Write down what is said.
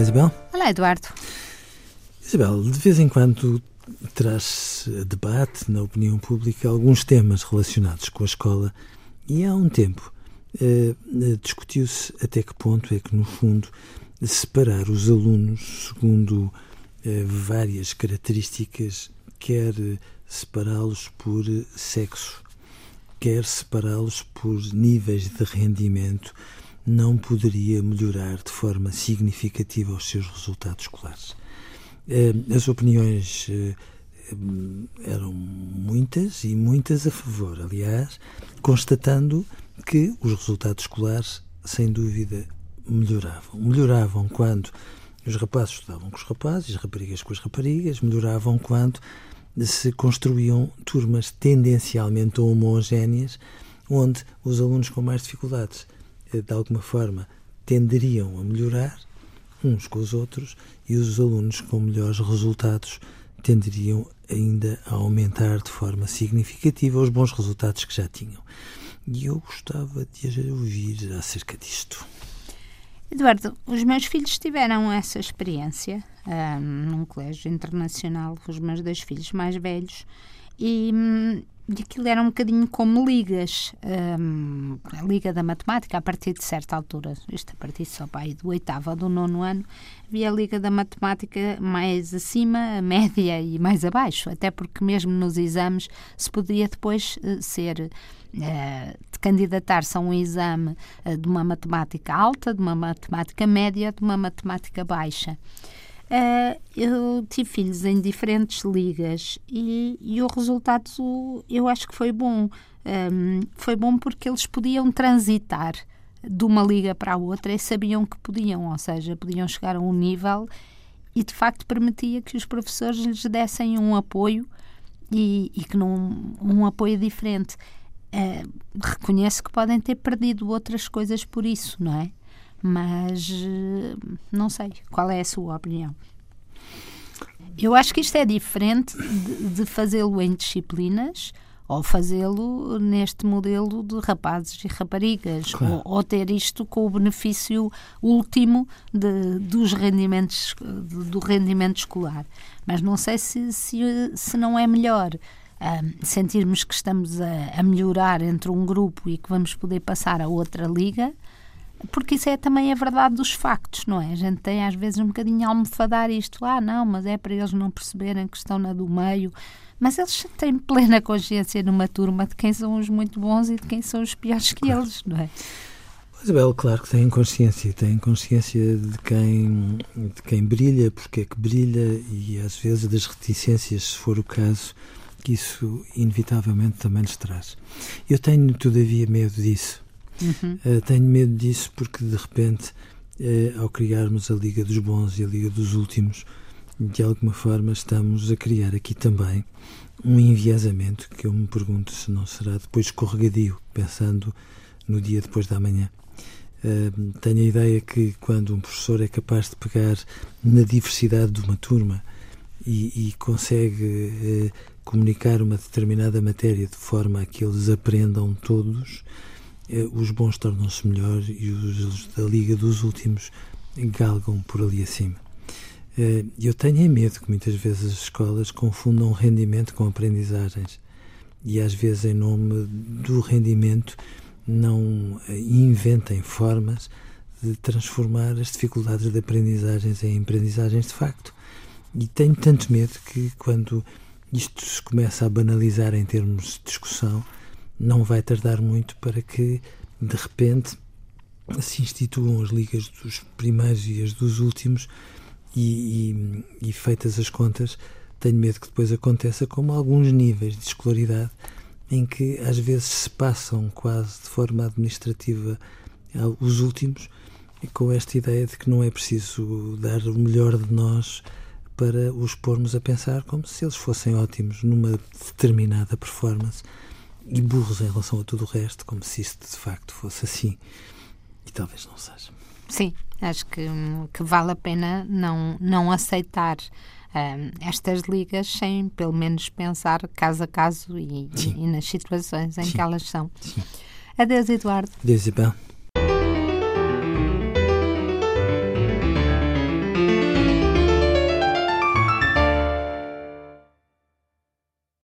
Isabel. Olá, Eduardo. Isabel, de vez em quando traz debate na opinião pública alguns temas relacionados com a escola e há um tempo eh, discutiu-se até que ponto é que, no fundo, separar os alunos segundo eh, várias características, quer separá-los por sexo, quer separá-los por níveis de rendimento, não poderia melhorar de forma significativa os seus resultados escolares. Eh, as opiniões eh, eram muitas e muitas a favor, aliás, constatando que os resultados escolares, sem dúvida, melhoravam. Melhoravam quando os rapazes estudavam com os rapazes, as raparigas com as raparigas, melhoravam quando se construíam turmas tendencialmente homogéneas, onde os alunos com mais dificuldades de alguma forma tenderiam a melhorar uns com os outros e os alunos com melhores resultados tenderiam ainda a aumentar de forma significativa os bons resultados que já tinham. E eu gostava de ouvir acerca disto. Eduardo, os meus filhos tiveram essa experiência um, num colégio internacional, os meus dois filhos mais velhos, e hum, e aquilo era um bocadinho como ligas, um, a liga da matemática, a partir de certa altura, isto a partir só pai, do oitavo ou do nono ano, havia a liga da matemática mais acima, média e mais abaixo, até porque mesmo nos exames se podia depois uh, ser uh, candidatar-se a um exame uh, de uma matemática alta, de uma matemática média, de uma matemática baixa. Uh, eu tive filhos em diferentes ligas e, e o resultado eu acho que foi bom. Um, foi bom porque eles podiam transitar de uma liga para a outra e sabiam que podiam, ou seja, podiam chegar a um nível e de facto permitia que os professores lhes dessem um apoio e, e que não um apoio diferente. Uh, reconheço que podem ter perdido outras coisas por isso, não é? Mas eh, não sei. Qual é a sua opinião? Eu acho que isto é diferente de, de fazê-lo em disciplinas ou fazê-lo neste modelo de rapazes e raparigas, claro. ou, ou, ter isto com o benefício último de, dos rendimentos, de, do rendimento escolar. Mas não sei se, se, se não é melhor um, sentirmos que estamos a, a melhorar entre um grupo e que vamos poder passar a outra liga porque isso é também a verdade dos factos, não é? A gente tem às vezes um bocadinho a almofadar isto, ah, não, mas é para eles não perceberem que estão na do meio. Mas eles têm plena consciência numa turma de quem são os muito bons e de quem são os piores que claro. eles, não é? Isabel, claro que têm consciência, têm consciência de quem, de quem brilha, porque é que brilha e às vezes das reticências, se for o caso, que isso inevitavelmente também lhes traz. Eu tenho, todavia, medo disso Uhum. Uh, tenho medo disso porque, de repente, uh, ao criarmos a Liga dos Bons e a Liga dos Últimos, de alguma forma estamos a criar aqui também um enviesamento que eu me pergunto se não será depois escorregadio, pensando no dia depois da manhã. Uh, tenho a ideia que quando um professor é capaz de pegar na diversidade de uma turma e, e consegue comunicar uma determinada matéria de forma a que eles aprendam todos, os bons tornam-se melhores e os da liga dos últimos galgam por ali acima. Eh, eu tenho medo que muitas vezes as escolas confundam rendimento com aprendizagens e às vezes em nome do rendimento não eh, inventem formas de transformar as dificuldades de aprendizagens em aprendizagens de facto. E tenho tanto medo que quando isto se começa a banalizar em termos de discussão, não vai tardar muito para que, de repente, se instituam as ligas dos primeiros e as dos últimos e, e, e, feitas as contas, tenho medo que depois aconteça como alguns níveis de escolaridade em que às vezes se passam quase de forma administrativa os últimos com esta ideia de que não é preciso dar o melhor de nós para os pormos a pensar como se eles fossem ótimos numa determinada performance e burros em relação a tudo o resto, como se isto de facto fosse assim. E talvez não seja. Sim, acho que, que vale a pena não, não aceitar um, estas ligas sem pelo menos pensar caso a caso e, e nas situações em Sim. que elas são. Sim. Adeus, Eduardo. Adeus, Isabel.